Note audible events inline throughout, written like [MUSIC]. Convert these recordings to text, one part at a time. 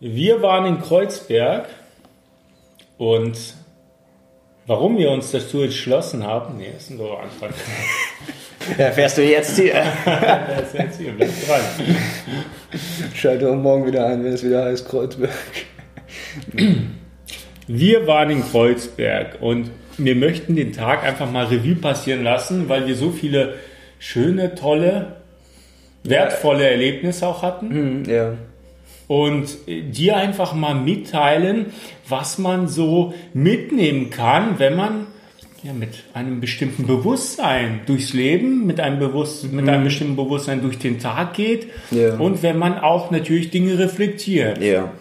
Wir waren in Kreuzberg und warum wir uns dazu entschlossen haben, nee, das ist ein doofer Anfang. [LAUGHS] Ja, fährst du jetzt hier. Das [LAUGHS] ist jetzt hier, bleib dran. Schalte auch morgen wieder ein, wenn es wieder heißt Kreuzberg. Wir waren in Kreuzberg und wir möchten den Tag einfach mal Revue passieren lassen, weil wir so viele schöne, tolle, wertvolle Erlebnisse auch hatten. Hm, ja. Und dir einfach mal mitteilen, was man so mitnehmen kann, wenn man ja, mit einem bestimmten Bewusstsein durchs Leben, mit einem, Bewusst mit einem bestimmten Bewusstsein durch den Tag geht Ja. und wenn man auch natürlich Dinge reflektiert. Ja.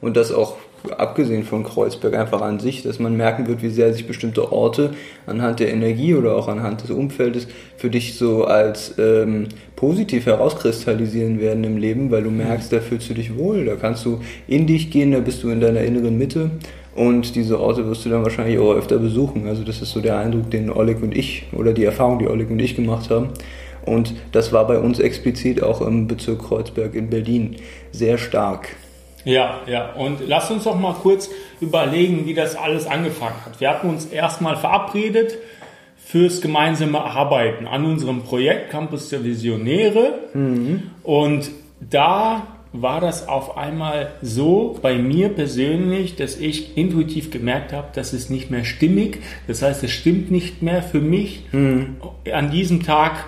Und das auch abgesehen von Kreuzberg einfach an sich, dass man merken wird, wie sehr sich bestimmte Orte anhand der Energie oder auch anhand des Umfeldes für dich so als ähm, positiv herauskristallisieren werden im Leben, weil du merkst, da fühlst du dich wohl, da kannst du in dich gehen, da bist du in deiner inneren Mitte und diese Orte wirst du dann wahrscheinlich auch öfter besuchen. Also das ist so der Eindruck, den Oleg und ich oder die Erfahrung, die Oleg und ich gemacht haben. Und das war bei uns explizit auch im Bezirk Kreuzberg in Berlin sehr stark. Ja, ja. Und lass uns doch mal kurz überlegen, wie das alles angefangen hat. Wir hatten uns erstmal verabredet fürs gemeinsame Arbeiten an unserem Projekt Campus der Visionäre. Und da war das auf einmal so bei mir persönlich, dass ich intuitiv gemerkt habe, dass es nicht mehr stimmig. Das heißt, es stimmt nicht mehr für mich, an diesem Tag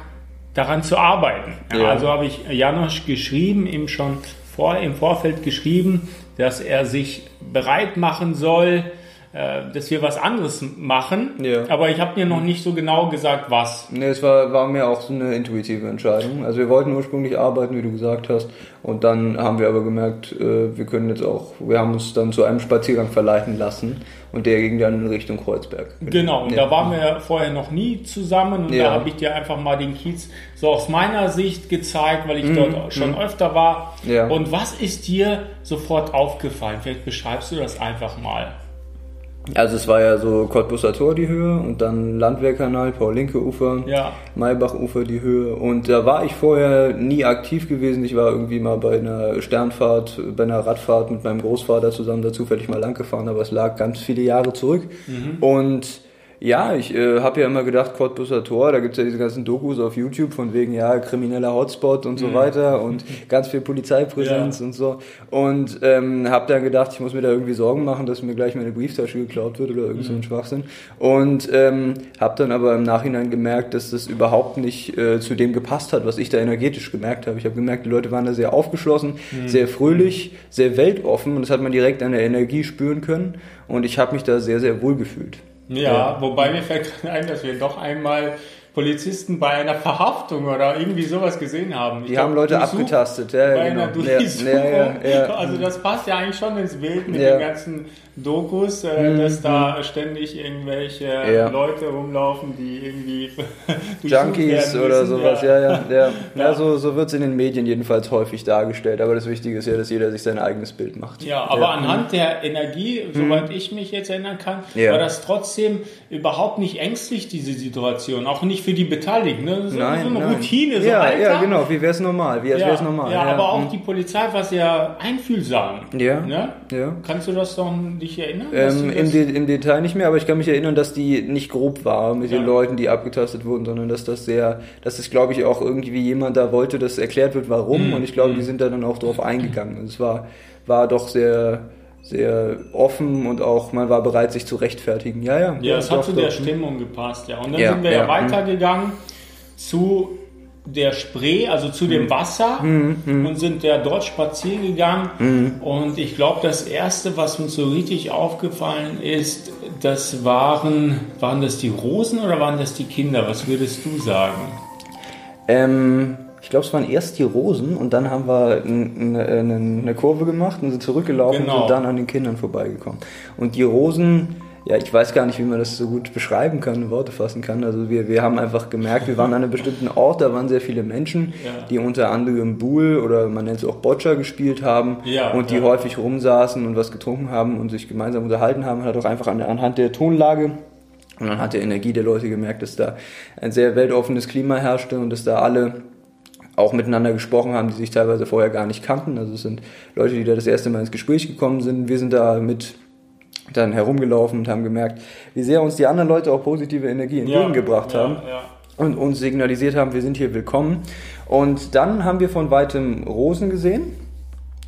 daran zu arbeiten. Ja. Also habe ich Janosch geschrieben, ihm schon vor, im Vorfeld geschrieben, dass er sich bereit machen soll, äh, dass wir was anderes machen. Ja. Aber ich habe mir noch nicht so genau gesagt, was. Ne, es war, war mir auch so eine intuitive Entscheidung. Also wir wollten ursprünglich arbeiten, wie du gesagt hast. Und dann haben wir aber gemerkt, äh, wir können jetzt auch, wir haben uns dann zu einem Spaziergang verleiten lassen. Und der ging dann in Richtung Kreuzberg. Genau, und Ja. da waren wir vorher noch nie zusammen und Ja. da habe ich dir einfach mal den Kiez so aus meiner Sicht gezeigt, weil ich Mhm, dort schon öfter war. Ja. Und was ist dir sofort aufgefallen? Vielleicht beschreibst du das einfach mal. Also es war ja so Cottbusser Tor die Höhe und dann Landwehrkanal, Paul-Linke-Ufer, Ja. Maybach-Ufer die Höhe. Und da war ich vorher nie aktiv gewesen. Ich war irgendwie mal bei einer Sternfahrt, bei einer Radfahrt mit meinem Großvater zusammen da zufällig mal lang gefahren, aber es lag ganz viele Jahre zurück. Und ja, ich äh, habe ja immer gedacht, Cottbusser Tor, da gibt's ja diese ganzen Dokus auf YouTube von wegen, ja, krimineller Hotspot und so weiter und [LAUGHS] ganz viel Polizeipräsenz Ja. und so. Und ähm, habe dann gedacht, ich muss mir da irgendwie Sorgen machen, dass mir gleich meine Brieftasche geklaut wird oder irgend so ein Schwachsinn. Und ähm, habe dann aber im Nachhinein gemerkt, dass das überhaupt nicht äh, zu dem gepasst hat, was ich da energetisch gemerkt habe. Ich habe gemerkt, die Leute waren da sehr aufgeschlossen, sehr fröhlich, sehr weltoffen und das hat man direkt an der Energie spüren können. Und ich habe mich da sehr, sehr wohl gefühlt. Ja, wobei mir fällt gerade ein, dass wir doch einmal Polizisten bei einer Verhaftung oder irgendwie sowas gesehen haben. Ich Die glaub, haben Leute Durchsuch- abgetastet, ja, bei genau. einer Ja, Durchsuchung. ja, ja, ja. Also das passt ja eigentlich schon ins Bild mit Ja. Den ganzen Dokus, äh, dass da ständig irgendwelche Ja. Leute rumlaufen, die irgendwie [LAUGHS] Junkies oder sowas, ja, ja. ja. ja. Ja. so, so wird es in den Medien jedenfalls häufig dargestellt. Aber das Wichtige ist ja, dass jeder sich sein eigenes Bild macht. Ja, aber anhand der Energie, soweit ich mich jetzt erinnern kann, Mhm. War das trotzdem überhaupt nicht ängstlich, diese Situation. Auch nicht für die Beteiligten. Ne? So, Nein, so eine nein. Routine, so ja, Alltag. ja, genau, wie wäre es normal? Wie Ja, normal? ja, aber auch hm. die Polizei war sehr einfühlsam. Ja, Ne? Ja. Kannst du das doch dich erinnern? Ähm, im, das- De Im Detail nicht mehr, aber ich kann mich erinnern, dass die nicht grob war mit den Ja. Leuten, die abgetastet wurden, sondern dass das sehr, dass es glaube ich auch irgendwie jemand da wollte, dass erklärt wird, warum. Mhm. Und ich glaube, die sind da dann auch drauf eingegangen. Also es war, war doch sehr, sehr offen und auch man war bereit, sich zu rechtfertigen. Ja, ja. ja, es hat doch, zu der doch. Stimmung gepasst, ja. Und dann Ja, sind wir ja, ja, weitergegangen zu der Spree, also zu Mhm. dem Wasser und sind ja dort spazieren gegangen. Mhm. Und ich glaube, das erste, was uns so richtig aufgefallen ist, das waren, waren das die Rosen oder waren das die Kinder? Was würdest du sagen? Ähm, ich glaube, es waren erst die Rosen und dann haben wir eine, eine Kurve gemacht und sind zurückgelaufen Genau. und sind dann an den Kindern vorbeigekommen. Und die Rosen, ja, ich weiß gar nicht, wie man das so gut beschreiben kann, in Worte fassen kann. Also wir, wir haben einfach gemerkt, wir waren an einem bestimmten Ort, da waren sehr viele Menschen, Ja. die unter anderem Buhl oder man nennt es auch Boccia gespielt haben Ja, und die ja. häufig rumsaßen und was getrunken haben und sich gemeinsam unterhalten haben. Man hat auch einfach an, anhand der Tonlage und anhand der Energie der Leute gemerkt, dass da ein sehr weltoffenes Klima herrschte und dass da alle auch miteinander gesprochen haben, die sich teilweise vorher gar nicht kannten. Also es sind Leute, die da das erste Mal ins Gespräch gekommen sind. Wir sind da mit dann herumgelaufen und haben gemerkt, wie sehr uns die anderen Leute auch positive Energie entgegengebracht ja, haben Ja, und uns signalisiert haben, wir sind hier willkommen. Und dann haben wir von weitem Rosen gesehen,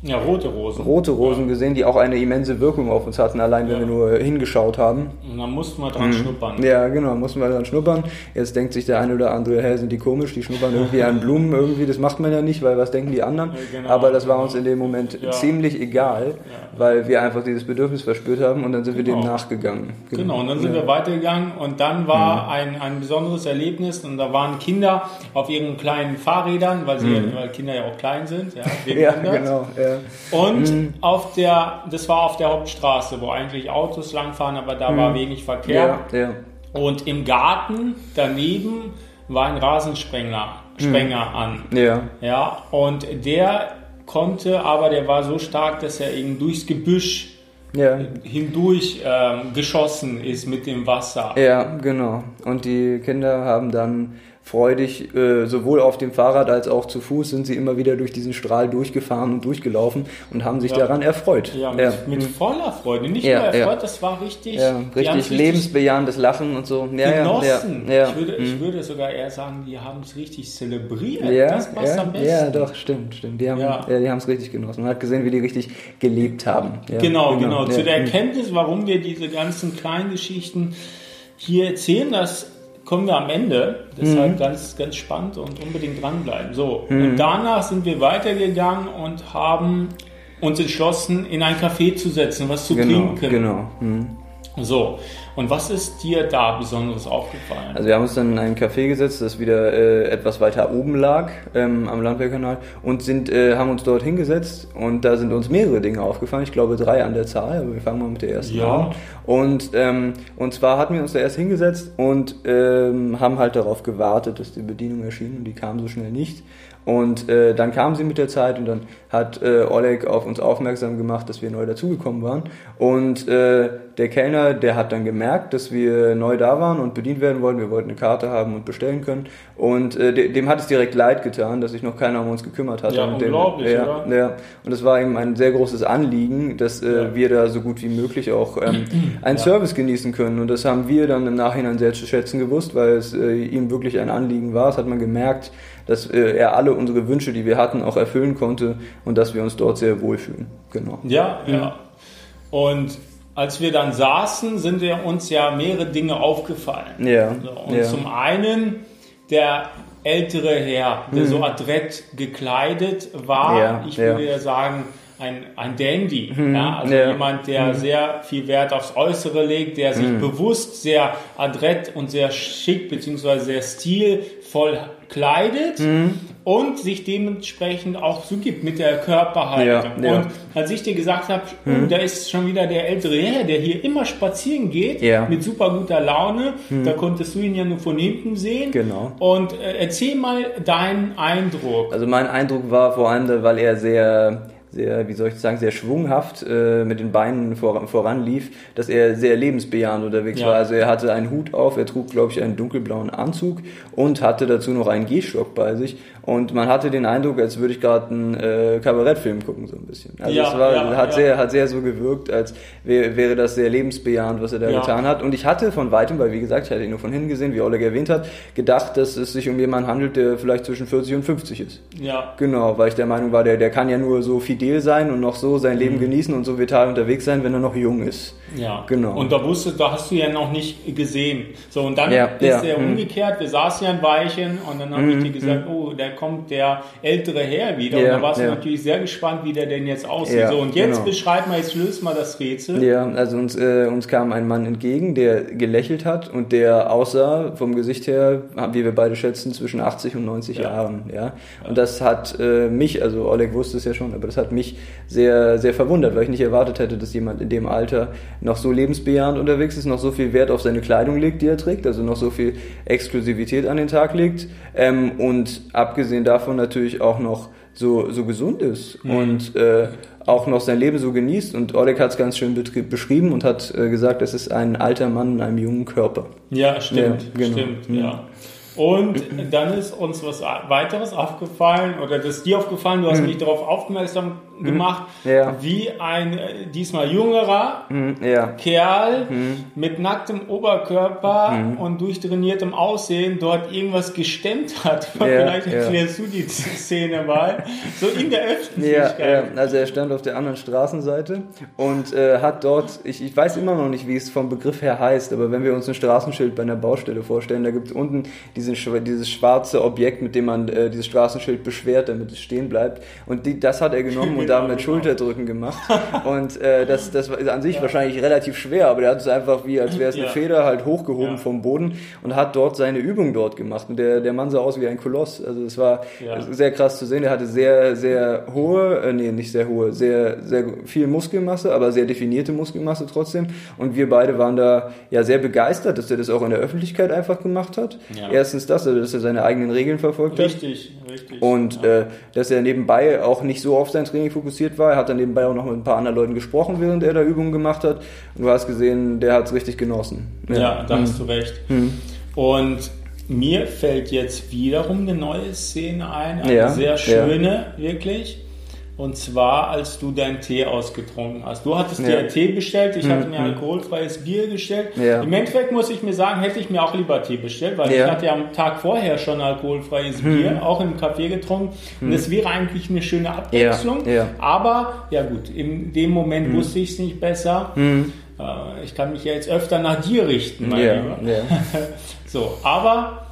ja. ja rote Rosen. rote Rosen gesehen, die auch eine immense Wirkung auf uns hatten, allein wenn Ja. wir nur hingeschaut haben. Und dann mussten wir dran schnuppern. Mhm. Ja, genau, mussten wir dann schnuppern. Jetzt denkt sich der eine oder andere, hä, sind die komisch, die schnuppern irgendwie an Blumen irgendwie, das macht man ja nicht, weil was denken die anderen? Ja, genau, Aber das war genau. uns in dem Moment Ja. ziemlich egal, weil wir einfach dieses Bedürfnis verspürt haben und dann sind wir Genau. dem nachgegangen. Genau, und dann sind ja. wir weitergegangen und dann war ein, ein besonderes Erlebnis und da waren Kinder auf ihren kleinen Fahrrädern, weil, sie, weil Kinder ja auch klein sind, ja, [LAUGHS] Ja, 100. genau. Ja. Und auf der, das war auf der Hauptstraße, wo eigentlich Autos langfahren, aber da war wenig Verkehr. Ja, ja. Und im Garten daneben war ein Rasensprenger Sprenger an. Ja, Ja, und der konnte, aber der war so stark, dass er eben durchs Gebüsch ja. hindurch ähm, geschossen ist mit dem Wasser. Ja, genau. Und die Kinder haben dann freudig, äh, sowohl auf dem Fahrrad als auch zu Fuß, sind sie immer wieder durch diesen Strahl durchgefahren und durchgelaufen und haben sich Ja. daran erfreut. Ja, mit, ja. mit voller Freude. Nicht Ja, nur erfreut, das war richtig. ja richtig lebensbejahendes Lachen und so. Genossen. Ich, würde, ich Mhm. würde sogar eher sagen, die haben es richtig zelebriert. ja, das passt ja, am besten. ja, doch, stimmt, stimmt. Die haben Ja. es richtig genossen. Man hat gesehen, wie die richtig gelebt haben. Ja, Genau, genau. Zu der Mhm. Erkenntnis, warum wir diese ganzen kleinen Geschichten hier erzählen, das kommen wir am Ende. Mhm. Deshalb ganz, ganz spannend und unbedingt dranbleiben. So, und danach sind wir weitergegangen und haben uns entschlossen, in ein Café zu setzen, was zu Genau, trinken. genau. Mhm. So, und was ist dir da Besonderes aufgefallen? Also wir haben uns dann in ein Café gesetzt, das wieder äh, etwas weiter oben lag ähm, am Landwehrkanal und sind, äh, haben uns dort hingesetzt und da sind uns mehrere Dinge aufgefallen. Ich glaube drei an der Zahl, aber wir fangen mal mit der ersten Ja. an. Und, ähm, und zwar hatten wir uns da erst hingesetzt und ähm, haben halt darauf gewartet, dass die Bedienung erschien und die kam so schnell nicht. Und äh, dann kam sie mit der Zeit und dann hat äh, Oleg auf uns aufmerksam gemacht, dass wir neu dazugekommen waren. Und äh, der Kellner, der hat dann gemerkt, dass wir neu da waren und bedient werden wollten. Wir wollten eine Karte haben und bestellen können. Und äh, de dem hat es direkt leid getan, dass sich noch keiner um uns gekümmert hatte. Ja, und dem, unglaublich, ja, oder? ja. Und es war ihm ein sehr großes Anliegen, dass äh, Ja. wir da so gut wie möglich auch ähm, [CLEARS THROAT] einen Service genießen können. Und das haben wir dann im Nachhinein sehr zu schätzen gewusst, weil es äh, ihm wirklich ein Anliegen war. Das hat man gemerkt, dass äh, er alle unsere Wünsche, die wir hatten, auch erfüllen konnte und dass wir uns dort sehr wohlfühlen. Genau. Ja, ja. Und als wir dann saßen, sind wir uns ja mehrere Dinge aufgefallen. Ja. So, und ja. zum einen der ältere Herr, der so adrett gekleidet war. Mhm. Ja, ich. Mhm. würde ja sagen, ein, ein Dandy. Ja, also ja. Mhm. jemand, der sehr viel Wert aufs Äußere legt, der sich bewusst sehr adrett und sehr schick beziehungsweise sehr stilvoll kleidet Mhm. Und sich dementsprechend auch so gibt mit der Körperhaltung. Ja, ja. Und als ich dir gesagt habe, oh, da ist schon wieder der ältere Herr, der hier immer spazieren geht, Ja. mit super guter Laune, da konntest du ihn ja nur von hinten sehen. Genau. Und äh, erzähl mal deinen Eindruck. Also mein Eindruck war vor allem, weil er sehr, sehr, wie soll ich sagen, sehr schwunghaft äh, mit den Beinen vor, voranlief, dass er sehr lebensbejahend unterwegs Ja. war. Also er hatte einen Hut auf, er trug, glaube ich, einen dunkelblauen Anzug und hatte dazu noch einen Gehstock bei sich. Und man hatte den Eindruck, als würde ich gerade einen äh, Kabarettfilm gucken, so ein bisschen. Also Ja, es war, ja, hat, sehr, hat sehr so gewirkt, als wär, wäre das sehr lebensbejahend, was er da getan hat. Und ich hatte von weitem, weil wie gesagt, ich hatte ihn nur von hinten gesehen, wie Oleg erwähnt hat, gedacht, dass es sich um jemanden handelt, der vielleicht zwischen 40 und 50 ist. Ja. Genau, weil ich der Meinung war, der, der kann ja nur so fidel sein und noch so sein Mhm. Leben genießen und so vital unterwegs sein, wenn er noch jung ist. Ja, Genau. Und da wusste, da hast du ja noch nicht gesehen. So, und dann Ja, ist ja, er mhm. umgekehrt, wir saßen ja ein Weilchen und dann habe ich dir gesagt, oh, da kommt der ältere Herr wieder. und Ja, da warst du natürlich sehr gespannt, wie der denn jetzt aussieht. So, und jetzt genau. beschreib mal, jetzt löst mal das Rätsel. Ja, also uns, äh, uns kam ein Mann entgegen, der gelächelt hat und der aussah vom Gesicht her, wie wir beide schätzen, zwischen 80 und 90 Ja. Jahren. Ja? Und das hat äh, mich, also Oleg wusste es ja schon, aber das hat mich sehr, sehr verwundert, weil ich nicht erwartet hätte, dass jemand in dem Alter noch so lebensbejahend unterwegs ist, noch so viel Wert auf seine Kleidung legt, die er trägt, also noch so viel Exklusivität an den Tag legt ähm, und abgesehen davon natürlich auch noch so, so gesund ist und äh, auch noch sein Leben so genießt. Und Oleg hat es ganz schön beschrieben und hat äh, gesagt, es ist ein alter Mann in einem jungen Körper. Ja, stimmt, Ja, genau. stimmt, Mhm. ja. Und dann ist uns was weiteres aufgefallen, oder das ist dir aufgefallen, du hast mich darauf aufmerksam gemacht, Ja. wie ein äh, diesmal jüngerer Hm, ja. Kerl mit nacktem Oberkörper und durchtrainiertem Aussehen dort irgendwas gestemmt hat. [LAUGHS] Ja, Vielleicht erklärst du die [LAUGHS] Szene mal. So in der Öffentlichkeit. ja, also er stand auf der anderen Straßenseite und äh, hat dort, ich, ich weiß immer noch nicht, wie es vom Begriff her heißt, aber wenn wir uns ein Straßenschild bei einer Baustelle vorstellen, da gibt es unten diesen, dieses schwarze Objekt, mit dem man äh, dieses Straßenschild beschwert, damit es stehen bleibt. Und die, das hat er genommen [LAUGHS] und damit Genau. Schulterdrücken gemacht. [LAUGHS] Und äh, das, das ist an sich wahrscheinlich relativ schwer, aber der hat es einfach wie, als wäre es eine Ja. Feder, halt hochgehoben Ja. vom Boden und hat dort seine Übung dort gemacht. Und der, der Mann sah aus wie ein Koloss. Also es war Ja. sehr krass zu sehen. Er hatte sehr, sehr hohe, äh, nee, nicht sehr hohe, sehr, sehr viel Muskelmasse, aber sehr definierte Muskelmasse trotzdem. Und wir beide waren da ja sehr begeistert, dass er das auch in der Öffentlichkeit einfach gemacht hat. Ja. Erstens das, also dass er seine eigenen Regeln verfolgt hat. Richtig, richtig. Und ja. äh, dass er nebenbei auch nicht so auf sein Training fokussiert war. Er hat dann nebenbei auch noch mit ein paar anderen Leuten gesprochen, während er da Übungen gemacht hat. Und du hast gesehen, der hat es richtig genossen. ja, da Mhm. hast du recht. Und mir fällt jetzt wiederum eine neue Szene ein, eine Ja, sehr ja. schöne, wirklich. Und zwar, als du deinen Tee ausgetrunken hast. Du hattest dir Ja. einen Tee bestellt, ich hatte mir alkoholfreies Bier bestellt. Ja. Im Endeffekt muss ich mir sagen, hätte ich mir auch lieber Tee bestellt, weil Ja. ich hatte ja am Tag vorher schon alkoholfreies Bier, auch im Café getrunken. Und das wäre eigentlich eine schöne Abwechslung. Aber, ja gut, in dem Moment wusste ich es nicht besser. Äh, Ich kann mich ja jetzt öfter nach dir richten, mein Ja, Lieber. ja. [LAUGHS] So, aber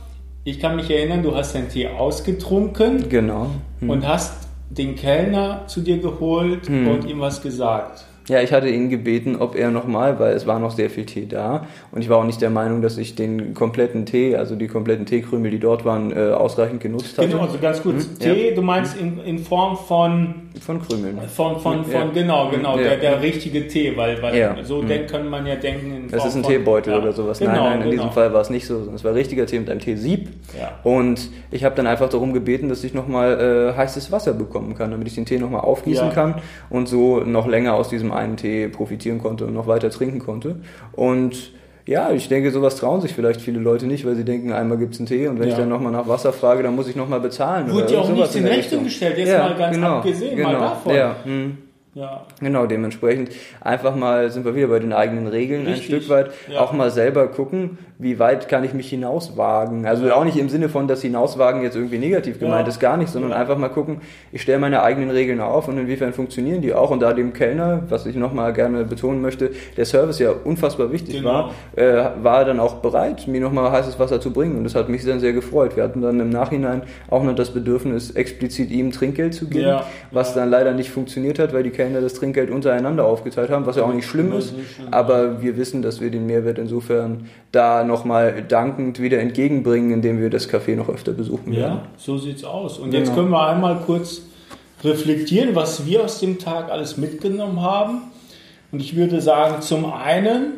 ich kann mich erinnern, du hast deinen Tee ausgetrunken Genau. und hast den Kellner zu dir geholt und ihm was gesagt. Ja, ich hatte ihn gebeten, ob er nochmal, weil es war noch sehr viel Tee da und ich war auch nicht der Meinung, dass ich den kompletten Tee, also die kompletten Teekrümel, die dort waren, äh, ausreichend genutzt hatte. Genau, also ganz kurz. Mhm, Tee, du meinst in, in Form von, Von Krümeln. von, von, von Ja. genau, genau, Ja. der, der richtige Tee, weil, weil Ja. so denk, kann man ja denken Das ist ein von, Teebeutel oder sowas. Genau, nein, nein, in genau. diesem Fall war es nicht so, sondern es war richtiger Tee mit einem Teesieb. Ja. Und ich habe dann einfach darum gebeten, dass ich nochmal äh, heißes Wasser bekommen kann, damit ich den Tee nochmal aufgießen kann und so noch länger aus diesem einen Tee profitieren konnte und noch weiter trinken konnte. Und ja, ich denke, sowas trauen sich vielleicht viele Leute nicht, weil sie denken, einmal gibt's einen Tee und wenn Ja. ich dann nochmal nach Wasser frage, dann muss ich nochmal bezahlen. Wurde ja auch nichts in Rechnung gestellt, jetzt mal ganz abgesehen mal davon. Ja, hm. Ja. Genau, dementsprechend einfach mal sind wir wieder bei den eigenen Regeln Richtig, ein Stück weit. ja. Auch mal selber gucken, wie weit kann ich mich hinauswagen. Also auch nicht im Sinne von, dass hinauswagen jetzt irgendwie negativ gemeint Ja. ist, gar nicht, sondern Ja. einfach mal gucken, ich stelle meine eigenen Regeln auf und inwiefern funktionieren die auch. Und da dem Kellner, was ich nochmal gerne betonen möchte, der Service ja unfassbar wichtig Genau. war, äh, war er dann auch bereit, mir nochmal heißes Wasser zu bringen. Und das hat mich dann sehr gefreut. Wir hatten dann im Nachhinein auch noch das Bedürfnis, explizit ihm Trinkgeld zu geben, Ja. was dann leider nicht funktioniert hat, weil die Kellner das Trinkgeld untereinander aufgeteilt haben, was ja auch nicht schlimm ist. schlimm, Aber wir wissen, dass wir den Mehrwert insofern da nochmal dankend wieder entgegenbringen, indem wir das Café noch öfter besuchen werden. Ja, so sieht's aus. Und jetzt Genau. können wir einmal kurz reflektieren, was wir aus dem Tag alles mitgenommen haben. Und ich würde sagen, zum einen,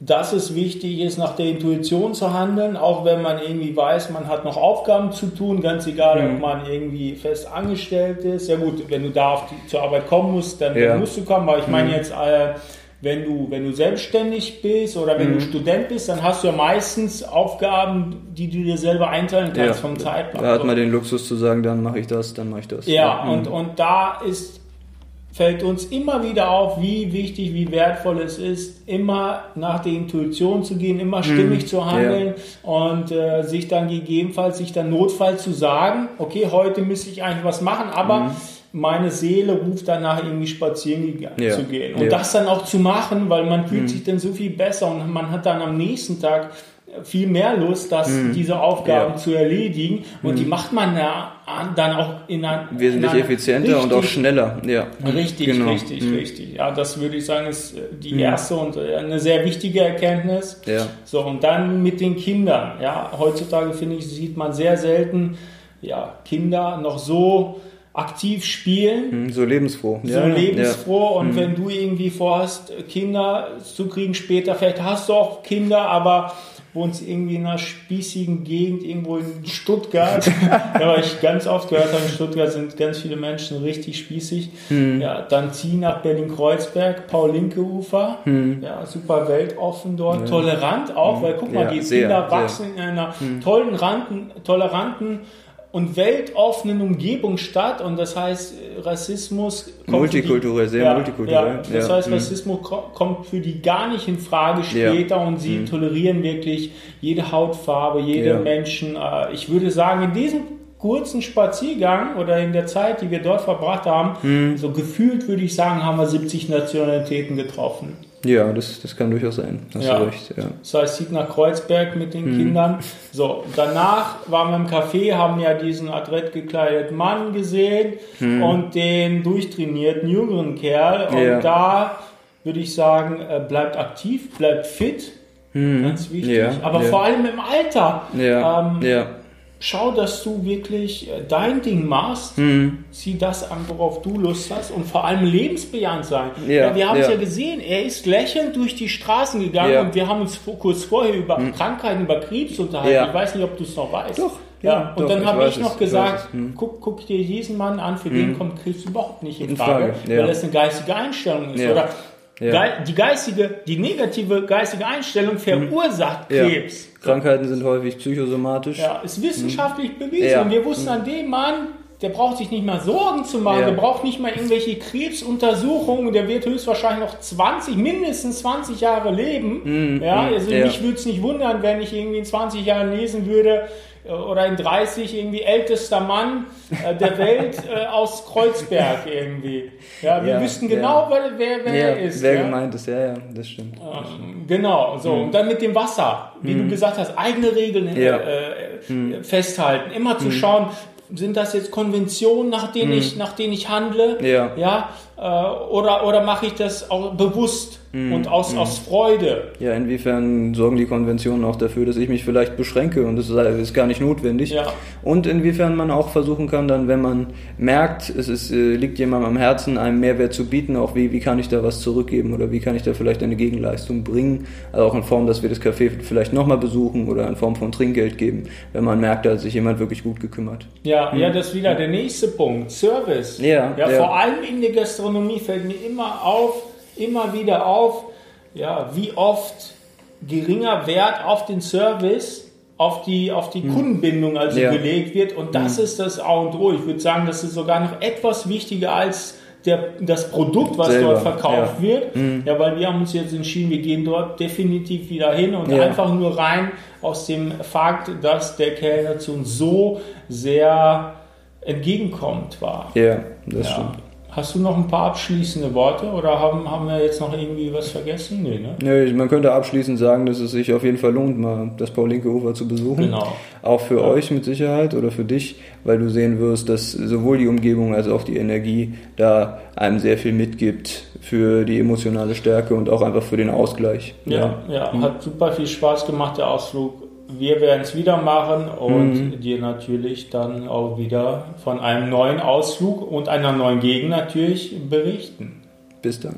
dass es wichtig ist, nach der Intuition zu handeln, auch wenn man irgendwie weiß, man hat noch Aufgaben zu tun, ganz egal, Mhm. ob man irgendwie fest angestellt ist. Ja gut, wenn du da auf die, zur Arbeit kommen musst, dann, Ja. musst du kommen. Aber ich meine Mhm. jetzt, äh, wenn du, wenn du selbstständig bist oder wenn Mhm. du Student bist, dann hast du ja meistens Aufgaben, die du dir selber einteilen kannst vom Zeitplan. Da hat man den Luxus zu sagen, dann mache ich das, dann mache ich das. Ja, Mhm. und, und da ist, fällt uns immer wieder auf, wie wichtig, wie wertvoll es ist, immer nach der Intuition zu gehen, immer stimmig zu handeln und äh, sich dann gegebenenfalls, sich dann notfalls zu sagen, okay, heute müsste ich eigentlich was machen, aber meine Seele ruft danach irgendwie spazieren Ja. zu gehen. Und Ja. das dann auch zu machen, weil man fühlt sich dann so viel besser und man hat dann am nächsten Tag viel mehr Lust, das, diese Aufgaben zu erledigen. Und die macht man ja dann auch in einer Wesentlich in einer effizienter und auch richtig- schneller. Ja. Richtig, Genau. richtig, Mhm. richtig. Ja, das würde ich sagen, ist äh, die erste und äh, eine sehr wichtige Erkenntnis. Ja. So, und dann mit den Kindern. Ja, heutzutage finde ich, sieht man sehr selten, ja, Kinder noch so aktiv spielen. Mhm, So lebensfroh. So ja, Mhm. lebensfroh und wenn du irgendwie vorhast, Kinder zu kriegen später, vielleicht hast du auch Kinder, aber wohnst irgendwie in einer spießigen Gegend irgendwo in Stuttgart. [LAUGHS] ja, weil ich ganz oft gehört habe, in Stuttgart sind ganz viele Menschen richtig spießig. Hm. Ja, dann zieh nach Berlin-Kreuzberg, Paul-Linke-Ufer. Hm. Ja, super weltoffen dort, tolerant auch, weil guck mal, Ja, die Kinder wachsen in einer tollen, Ranten, toleranten und weltoffenen Umgebung statt und das heißt, äh, Rassismus Multikulturell, sehr ja, multikulturell, Ja, das ja. heißt, Mhm. Rassismus ko- kommt für die gar nicht in Frage später und sie tolerieren wirklich jede Hautfarbe, jede. Menschen. Äh, Ich würde sagen, in diesem kurzen Spaziergang oder in der Zeit, die wir dort verbracht haben, Mhm. so gefühlt würde ich sagen, haben wir 70 Nationalitäten getroffen. Ja, das, das kann durchaus sein. Hast Ja. du recht, ja. Das heißt, zieht nach Kreuzberg mit den Mhm. Kindern. So, danach waren wir im Café, haben ja diesen adrett gekleideten Mann gesehen und den durchtrainierten jüngeren Kerl. Und Mhm. Ja. da würde ich sagen, äh, bleibt aktiv, bleibt fit. Ganz wichtig. Mhm. Ja, Aber vor allem im Alter. Ja, Ähm, ja. Schau, dass du wirklich äh, dein Ding machst. Mhm. Zieh das an, worauf du Lust hast und vor allem lebensbejahend sein. Ja, wir haben es ja. ja gesehen, er ist lächelnd durch die Straßen gegangen Ja. Mhm. und wir haben uns vor- kurz vorher über Krankheiten, über Krebs unterhalten. Ja. Ich weiß nicht, ob du es noch weißt. Doch, Ja, ja, und doch, dann habe ich es, noch ich gesagt, es. Mhm. guck, guck dir diesen Mann an, für den kommt Krebs überhaupt nicht in In Frage, Frage, ja. weil das eine geistige Einstellung ist. Ja. Oder Ja. die geistige, die negative geistige Einstellung verursacht Mhm. Ja. Krebs. Krankheiten sind häufig psychosomatisch. Ja, ist wissenschaftlich bewiesen. Mhm. Ja. Und wir wussten an dem Mann, der braucht sich nicht mal Sorgen zu machen, Ja. der braucht nicht mal irgendwelche Krebsuntersuchungen, der wird höchstwahrscheinlich noch 20, mindestens 20 Jahre leben. ja, also Mhm. ja. mich würde es nicht wundern, wenn ich irgendwie in 20 Jahren lesen würde, oder in 30 irgendwie ältester Mann äh, der [LAUGHS] Welt äh, aus Kreuzberg irgendwie. Ja, wir Ja, wüssten ja. genau, wer, wer, wer Ja, er ist. wer ja? gemeint ist, ja, ja, das stimmt. Genau, so. Und dann mit dem Wasser, wie du gesagt hast, eigene Regeln Mhm. Ja. Mhm. äh, äh, festhalten. Immer zu schauen, sind das jetzt Konventionen, nach denen, ich, nach denen ich handle? Mhm. Ja. ja? Äh, oder oder mache ich das auch bewusst Mhm. und aus, aus Freude? Ja, inwiefern sorgen die Konventionen auch dafür, dass ich mich vielleicht beschränke und das ist, gar nicht notwendig. Ja. Und inwiefern man auch versuchen kann, dann, wenn man merkt, es ist, äh, liegt jemandem am Herzen, einem Mehrwert zu bieten, auch wie, wie kann ich da was zurückgeben oder wie kann ich da vielleicht eine Gegenleistung bringen. Also auch in Form, dass wir das Café vielleicht nochmal besuchen oder in Form von Trinkgeld geben, wenn man merkt, da hat sich jemand wirklich gut gekümmert. Ja, ja, das ist wieder der nächste Punkt. Service. Ja, ja, ja. Vor allem in der Gastronomie fällt mir immer auf, immer wieder auf, ja, wie oft geringer Wert auf den Service, auf die, auf die Kundenbindung also. Ja. Gelegt wird. Und das ist das A und O. Ich würde sagen, das ist sogar noch etwas wichtiger als der, das Produkt, was Selber, dort verkauft ja. Wird. Ja, weil wir haben uns jetzt entschieden, wir gehen dort definitiv wieder hin und Ja. einfach nur rein aus dem Fakt, dass der Kellner zu uns so sehr entgegenkommt war. Ja, das stimmt. Hast du noch ein paar abschließende Worte oder haben, haben wir jetzt noch irgendwie was vergessen? Nee, ne? Ja, man könnte abschließend sagen, dass es sich auf jeden Fall lohnt, mal das Paul-Linke-Ufer zu besuchen. Genau. Auch für euch mit Sicherheit oder für dich, weil du sehen wirst, dass sowohl die Umgebung als auch die Energie da einem sehr viel mitgibt für die emotionale Stärke und auch einfach für den Ausgleich. Ja, ja, hat super viel Spaß gemacht, der Ausflug. Wir werden es wieder machen und dir natürlich dann auch wieder von einem neuen Ausflug und einer neuen Gegend natürlich berichten. Bis dann.